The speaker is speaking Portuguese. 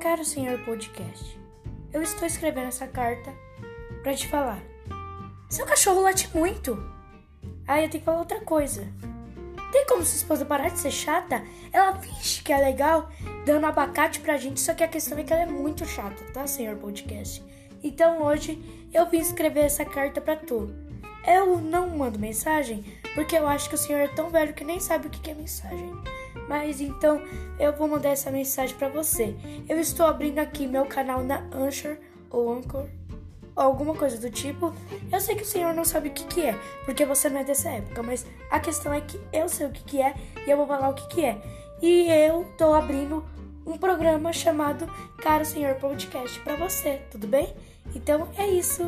Caro senhor podcast, eu estou escrevendo essa carta para te falar. Seu cachorro late muito. Ah, eu tenho que falar outra coisa. Tem como sua esposa parar de ser chata? Ela finge que é legal, dando abacate pra gente, só que a questão é que ela é muito chata, tá, senhor podcast? Então hoje eu vim escrever essa carta pra tu. Eu não mando mensagem porque eu acho que o senhor é tão velho que nem sabe o que é mensagem. Mas então eu vou mandar essa mensagem para você. Eu estou abrindo aqui meu canal na Anchor ou Anchor ou alguma coisa do tipo. Eu sei que o senhor não sabe o que, que é, porque você não é dessa época, mas a questão é que eu sei o que, que é e eu vou falar o que, que é. E eu tô abrindo um programa chamado Caro Senhor Podcast para você, tudo bem? Então é isso.